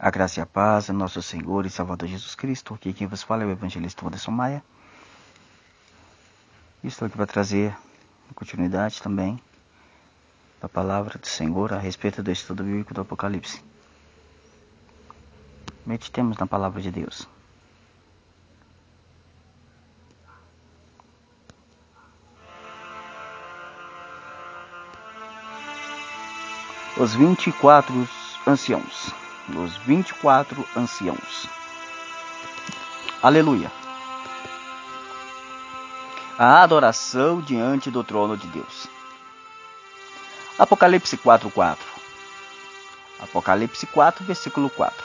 A graça e a paz, nosso Senhor e Salvador Jesus Cristo. Aqui quem vos fala é o evangelista Anderson Maia. Estou aqui para trazer continuidade também da palavra do Senhor a respeito do estudo bíblico do Apocalipse. Meditemos na palavra de Deus. Os vinte e quatro anciãos dos 24 anciãos. Aleluia. A adoração diante do trono de Deus. Apocalipse 4:4. Apocalipse 4, versículo 4.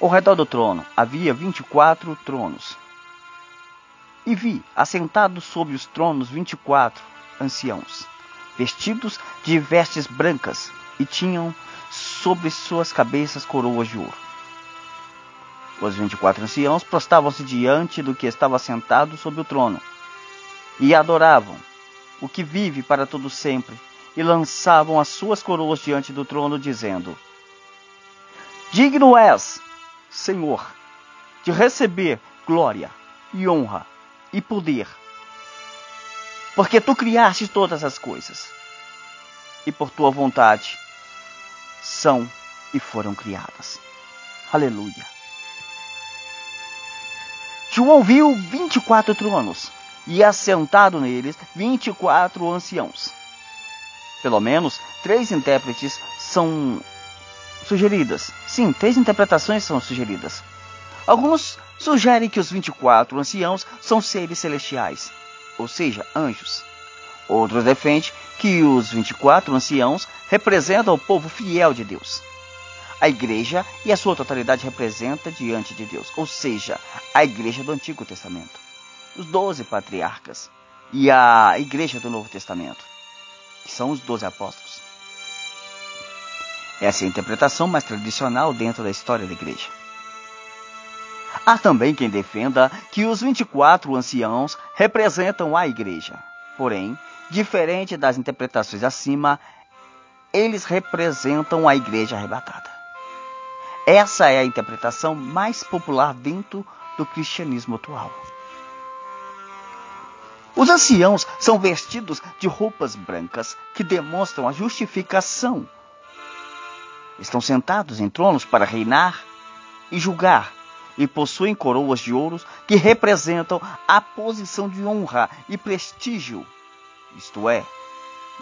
Ao redor do trono havia 24 tronos. E vi, assentados sobre os tronos, 24 anciãos, vestidos de vestes brancas, e tinham sobre suas cabeças coroas de ouro. Os vinte e quatro anciãos prostavam-se diante do que estava sentado sobre o trono e adoravam o que vive para todo sempre e lançavam as suas coroas diante do trono, dizendo: Digno és, Senhor, de receber glória e honra e poder, porque tu criaste todas as coisas e por tua vontade são e foram criadas. Aleluia. João viu 24 tronos e assentado neles 24 anciãos. Pelo menos três intérpretes são sugeridas. Sim, três interpretações são sugeridas. Alguns sugerem que os 24 anciãos são seres celestiais, ou seja, anjos. Outros defendem que os 24 anciãos representam o povo fiel de Deus. A igreja e a sua totalidade representa diante de Deus, ou seja, a igreja do Antigo Testamento, os doze patriarcas e a igreja do Novo Testamento, que são os doze apóstolos. Essa é a interpretação mais tradicional dentro da história da igreja. Há também quem defenda que os 24 anciãos representam a igreja. Porém, Diferente das interpretações acima, eles representam a igreja arrebatada. Essa é a interpretação mais popular dentro do cristianismo atual. Os anciãos são vestidos de roupas brancas que demonstram a justificação. Estão sentados em tronos para reinar e julgar, e possuem coroas de ouros que representam a posição de honra e prestígio isto é,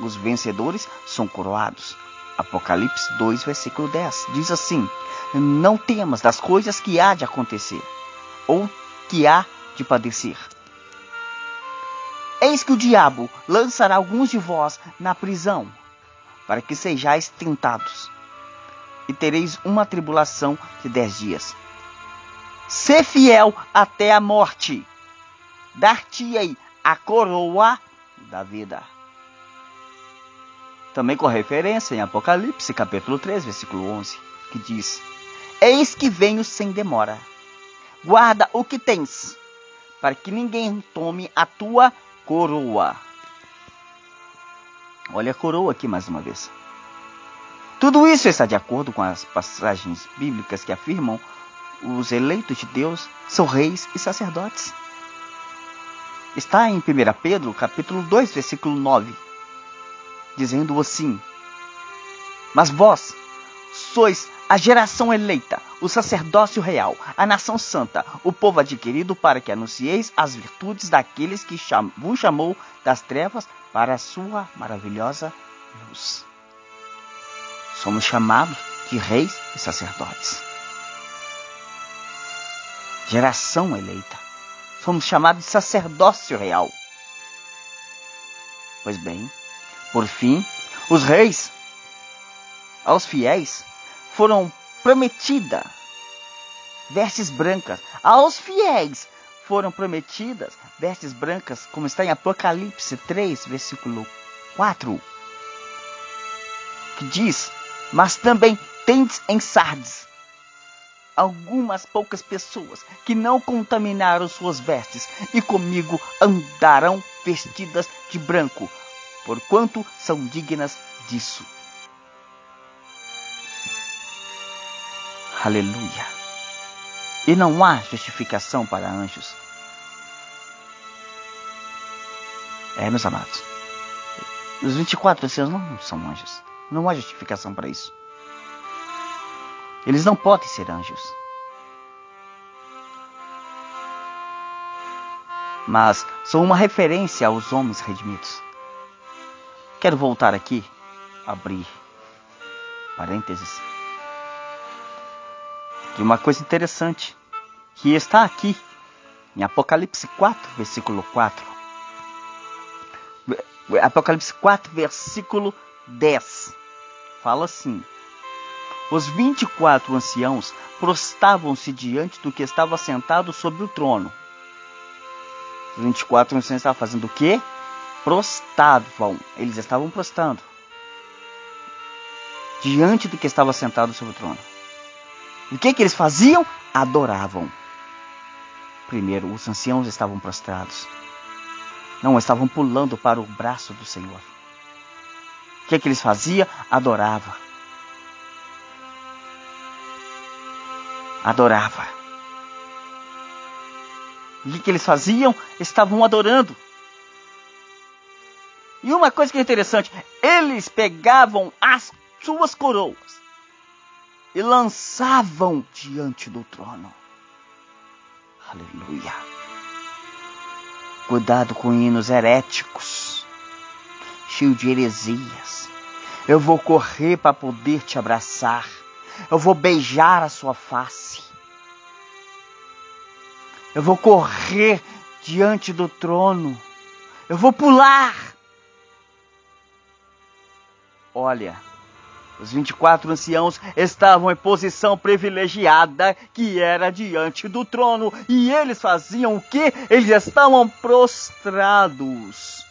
os vencedores são coroados. Apocalipse 2, versículo 10 diz assim: Não temas das coisas que há de acontecer, ou que há de padecer. Eis que o diabo lançará alguns de vós na prisão, para que sejais tentados, e tereis uma tribulação de dez dias. Ser fiel até a morte, dar-te-ei a coroa da vida. Também com referência em Apocalipse, capítulo 3, versículo 11, que diz: Eis que venho sem demora. Guarda o que tens, para que ninguém tome a tua coroa. Olha a coroa aqui mais uma vez. Tudo isso está de acordo com as passagens bíblicas que afirmam os eleitos de Deus são reis e sacerdotes. Está em 1 Pedro, capítulo 2, versículo 9, dizendo assim: Mas vós sois a geração eleita, o sacerdócio real, a nação santa, o povo adquirido para que anuncieis as virtudes daqueles que cham vos chamou das trevas para a sua maravilhosa luz. Somos chamados de reis e sacerdotes. Geração eleita Fomos chamados de sacerdócio real. Pois bem, por fim, os reis aos fiéis foram prometidas vestes brancas. Aos fiéis foram prometidas vestes brancas, como está em Apocalipse 3, versículo 4, que diz: Mas também tendes em Sardes algumas poucas pessoas que não contaminaram suas vestes e comigo andarão vestidas de branco, porquanto são dignas disso. Aleluia. E não há justificação para anjos. É, meus amados. Os 24 anciãos não são anjos. Não há justificação para isso. Eles não podem ser anjos. Mas são uma referência aos homens redimidos. Quero voltar aqui, abrir parênteses, de uma coisa interessante que está aqui em Apocalipse 4, versículo 4. Apocalipse 4, versículo 10. Fala assim: Os 24 anciãos prostavam-se diante do que estava sentado sobre o trono. Os 24 anciãos estavam fazendo o quê? Prostavam. Eles estavam prostando diante do que estava sentado sobre o trono. O que que eles faziam? Adoravam. Primeiro, os anciãos estavam prostrados. Não estavam pulando para o braço do Senhor. O que que eles faziam? Adorava. Adorava. O que, que eles faziam? Estavam adorando. E uma coisa que é interessante, eles pegavam as suas coroas e lançavam diante do trono. Aleluia. Cuidado com hinos heréticos, cheio de heresias. Eu vou correr para poder te abraçar. Eu vou beijar a sua face. Eu vou correr diante do trono. Eu vou pular. Olha, os 24 anciãos estavam em posição privilegiada, que era diante do trono, e eles faziam o que? Eles estavam prostrados.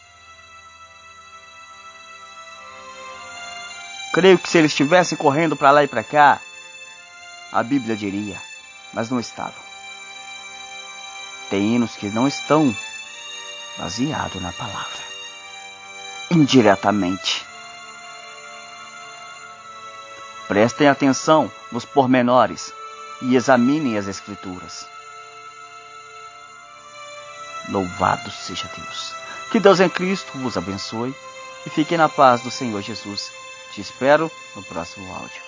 Creio que se eles estivessem correndo para lá e para cá, a Bíblia diria, mas não estavam. Tem hinos que não estão baseados na palavra. Indiretamente Prestem atenção nos pormenores e examinem as Escrituras. Louvado seja Deus. Que Deus em Cristo vos abençoe e fiquem na paz do Senhor Jesus. Te espero no próximo áudio.